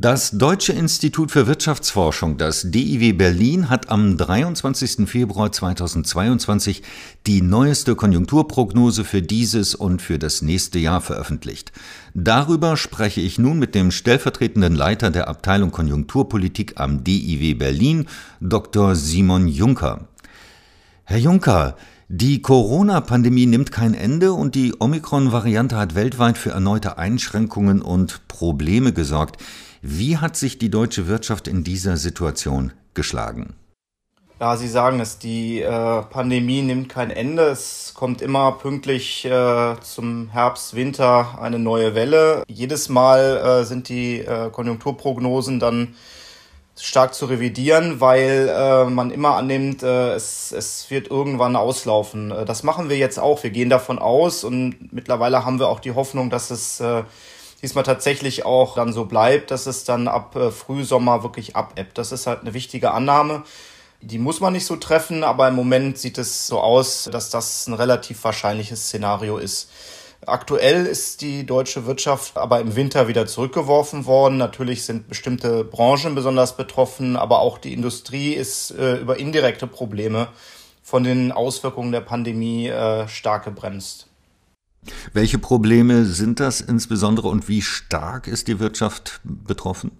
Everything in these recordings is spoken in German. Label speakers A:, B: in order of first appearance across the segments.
A: Das Deutsche Institut für Wirtschaftsforschung, das DIW Berlin, hat am 23. Februar 2022 die neueste Konjunkturprognose für dieses und für das nächste Jahr veröffentlicht. Darüber spreche ich nun mit dem stellvertretenden Leiter der Abteilung Konjunkturpolitik am DIW Berlin, Dr. Simon Juncker. Herr Juncker, die Corona-Pandemie nimmt kein Ende und die Omikron-Variante hat weltweit für erneute Einschränkungen und Probleme gesorgt. Wie hat sich die deutsche Wirtschaft in dieser Situation geschlagen?
B: Ja, Sie sagen es, die äh, Pandemie nimmt kein Ende. Es kommt immer pünktlich äh, zum Herbst, Winter eine neue Welle. Jedes Mal äh, sind die äh, Konjunkturprognosen dann stark zu revidieren, weil äh, man immer annimmt, äh, es, es wird irgendwann auslaufen. Äh, das machen wir jetzt auch. Wir gehen davon aus und mittlerweile haben wir auch die Hoffnung, dass es äh, diesmal tatsächlich auch dann so bleibt, dass es dann ab äh, Frühsommer wirklich abebbt. Das ist halt eine wichtige Annahme. Die muss man nicht so treffen, aber im Moment sieht es so aus, dass das ein relativ wahrscheinliches Szenario ist. Aktuell ist die deutsche Wirtschaft aber im Winter wieder zurückgeworfen worden. Natürlich sind bestimmte Branchen besonders betroffen, aber auch die Industrie ist äh, über indirekte Probleme von den Auswirkungen der Pandemie äh, stark gebremst.
A: Welche Probleme sind das insbesondere und wie stark ist die Wirtschaft betroffen?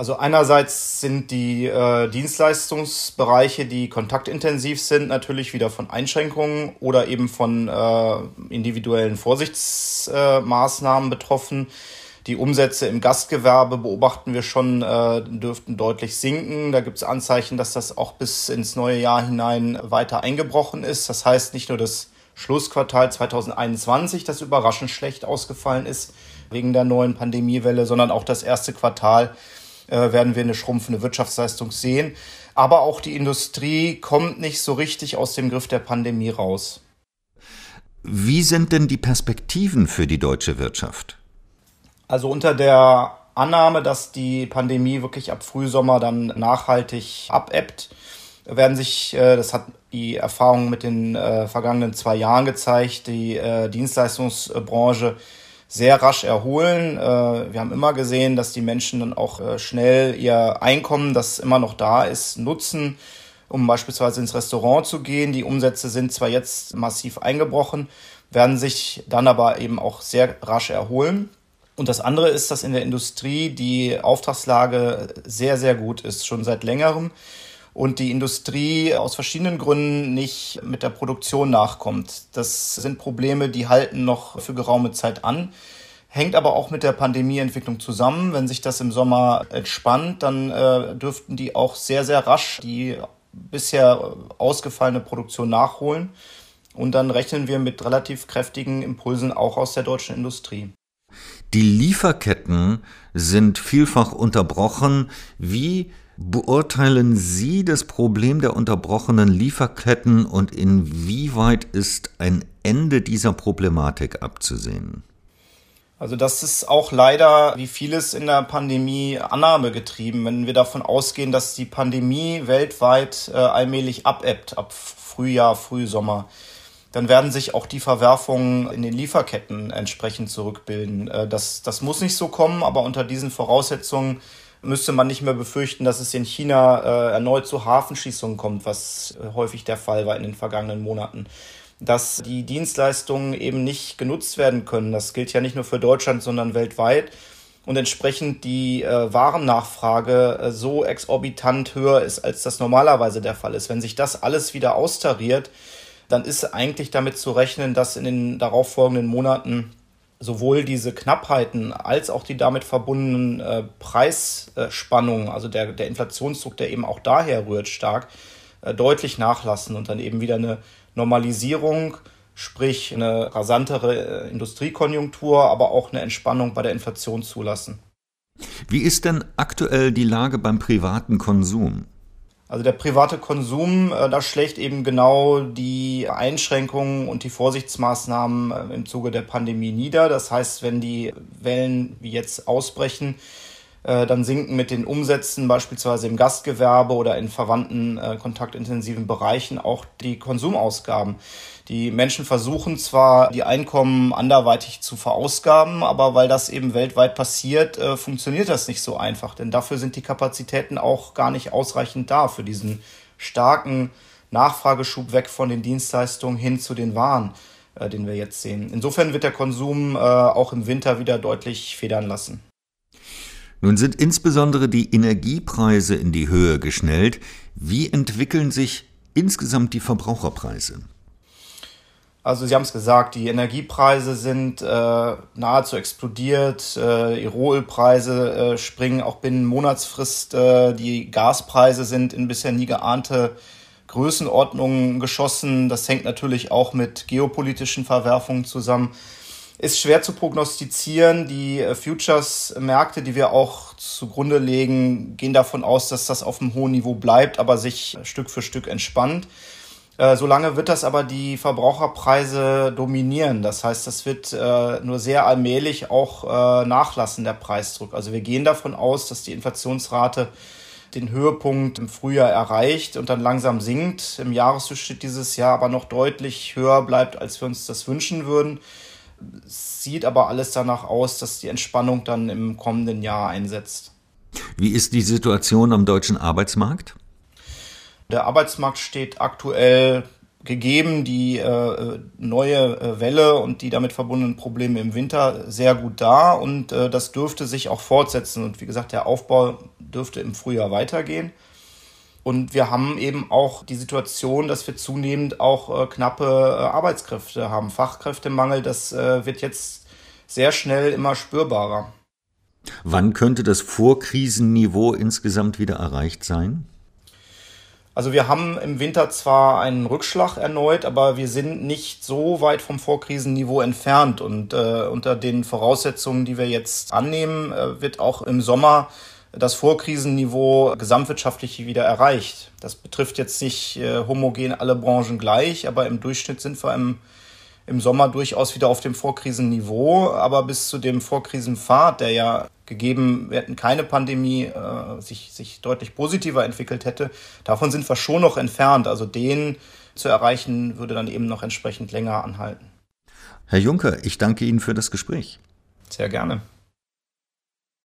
B: Also einerseits sind die äh, Dienstleistungsbereiche, die kontaktintensiv sind, natürlich wieder von Einschränkungen oder eben von äh, individuellen Vorsichtsmaßnahmen äh, betroffen. Die Umsätze im Gastgewerbe beobachten wir schon, äh, dürften deutlich sinken. Da gibt es Anzeichen, dass das auch bis ins neue Jahr hinein weiter eingebrochen ist. Das heißt nicht nur das Schlussquartal 2021, das überraschend schlecht ausgefallen ist wegen der neuen Pandemiewelle, sondern auch das erste Quartal äh, werden wir eine schrumpfende Wirtschaftsleistung sehen. Aber auch die Industrie kommt nicht so richtig aus dem Griff der Pandemie raus.
A: Wie sind denn die Perspektiven für die deutsche Wirtschaft?
B: Also unter der Annahme, dass die Pandemie wirklich ab Frühsommer dann nachhaltig abebbt, werden sich, äh, das hat die Erfahrung mit den äh, vergangenen zwei Jahren gezeigt, die äh, Dienstleistungsbranche sehr rasch erholen. Wir haben immer gesehen, dass die Menschen dann auch schnell ihr Einkommen, das immer noch da ist, nutzen, um beispielsweise ins Restaurant zu gehen. Die Umsätze sind zwar jetzt massiv eingebrochen, werden sich dann aber eben auch sehr rasch erholen. Und das andere ist, dass in der Industrie die Auftragslage sehr, sehr gut ist, schon seit längerem und die Industrie aus verschiedenen Gründen nicht mit der Produktion nachkommt. Das sind Probleme, die halten noch für geraume Zeit an. Hängt aber auch mit der Pandemieentwicklung zusammen. Wenn sich das im Sommer entspannt, dann äh, dürften die auch sehr, sehr rasch die bisher ausgefallene Produktion nachholen. Und dann rechnen wir mit relativ kräftigen Impulsen auch aus der deutschen Industrie.
A: Die Lieferketten sind vielfach unterbrochen. Wie beurteilen Sie das Problem der unterbrochenen Lieferketten und inwieweit ist ein Ende dieser Problematik abzusehen?
B: Also das ist auch leider, wie vieles in der Pandemie, Annahme getrieben. Wenn wir davon ausgehen, dass die Pandemie weltweit äh, allmählich abebbt, ab Frühjahr, Frühsommer, dann werden sich auch die Verwerfungen in den Lieferketten entsprechend zurückbilden. Äh, das, das muss nicht so kommen, aber unter diesen Voraussetzungen müsste man nicht mehr befürchten, dass es in China äh, erneut zu Hafenschießungen kommt, was äh, häufig der Fall war in den vergangenen Monaten. Dass die Dienstleistungen eben nicht genutzt werden können. Das gilt ja nicht nur für Deutschland, sondern weltweit. Und entsprechend die äh, Warennachfrage äh, so exorbitant höher ist, als das normalerweise der Fall ist. Wenn sich das alles wieder austariert, dann ist eigentlich damit zu rechnen, dass in den darauffolgenden Monaten sowohl diese Knappheiten als auch die damit verbundenen äh, Preisspannungen, also der, der Inflationsdruck, der eben auch daher rührt, stark äh, deutlich nachlassen und dann eben wieder eine Normalisierung, sprich eine rasantere äh, Industriekonjunktur, aber auch eine Entspannung bei der Inflation zulassen.
A: Wie ist denn aktuell die Lage beim privaten Konsum?
B: Also der private Konsum, äh, da schlägt eben genau die Einschränkungen und die Vorsichtsmaßnahmen äh, im Zuge der Pandemie nieder. Das heißt, wenn die Wellen wie jetzt ausbrechen, dann sinken mit den Umsätzen beispielsweise im Gastgewerbe oder in verwandten äh, kontaktintensiven Bereichen auch die Konsumausgaben. Die Menschen versuchen zwar, die Einkommen anderweitig zu verausgaben, aber weil das eben weltweit passiert, äh, funktioniert das nicht so einfach. Denn dafür sind die Kapazitäten auch gar nicht ausreichend da für diesen starken Nachfrageschub weg von den Dienstleistungen hin zu den Waren, äh, den wir jetzt sehen. Insofern wird der Konsum äh, auch im Winter wieder deutlich federn lassen.
A: Nun sind insbesondere die Energiepreise in die Höhe geschnellt. Wie entwickeln sich insgesamt die Verbraucherpreise?
B: Also Sie haben es gesagt, die Energiepreise sind äh, nahezu explodiert, äh, die Rohölpreise äh, springen auch binnen Monatsfrist, äh, die Gaspreise sind in bisher nie geahnte Größenordnungen geschossen. Das hängt natürlich auch mit geopolitischen Verwerfungen zusammen. Ist schwer zu prognostizieren. Die äh, Futures-Märkte, die wir auch zugrunde legen, gehen davon aus, dass das auf einem hohen Niveau bleibt, aber sich Stück für Stück entspannt. Äh, solange wird das aber die Verbraucherpreise dominieren. Das heißt, das wird äh, nur sehr allmählich auch nachlassen, der Preisdruck. Also wir gehen davon aus, dass die Inflationsrate den Höhepunkt im Frühjahr erreicht und dann langsam sinkt. Im Jahresdurchschnitt dieses Jahr aber noch deutlich höher bleibt, als wir uns das wünschen würden. Sieht aber alles danach aus, dass die Entspannung dann im kommenden Jahr einsetzt.
A: Wie ist die Situation am deutschen Arbeitsmarkt?
B: Der Arbeitsmarkt steht aktuell gegeben, die äh, neue äh, Welle und die damit verbundenen Probleme im Winter sehr gut da und äh, das dürfte sich auch fortsetzen und wie gesagt, der Aufbau dürfte im Frühjahr weitergehen. Und wir haben eben auch die Situation, dass wir zunehmend auch äh, knappe äh, Arbeitskräfte haben. Fachkräftemangel, das äh, wird jetzt sehr schnell immer spürbarer.
A: Wann könnte das Vorkrisenniveau insgesamt wieder erreicht sein?
B: Also wir haben im Winter zwar einen Rückschlag erneut, aber wir sind nicht so weit vom Vorkrisenniveau entfernt. Und äh, unter den Voraussetzungen, die wir jetzt annehmen, äh, wird auch im Sommer das Vorkrisenniveau gesamtwirtschaftlich wieder erreicht. Das betrifft jetzt nicht äh, homogen alle Branchen gleich, aber im Durchschnitt sind wir im, im Sommer durchaus wieder auf dem Vorkrisenniveau. Aber bis zu dem Vorkrisenpfad, der ja gegeben, wir hätten keine Pandemie, äh, sich, sich deutlich positiver entwickelt hätte. Davon sind wir schon noch entfernt. Also den zu erreichen, würde dann eben noch entsprechend länger anhalten.
A: Herr Juncker, ich danke Ihnen für das Gespräch.
B: Sehr gerne.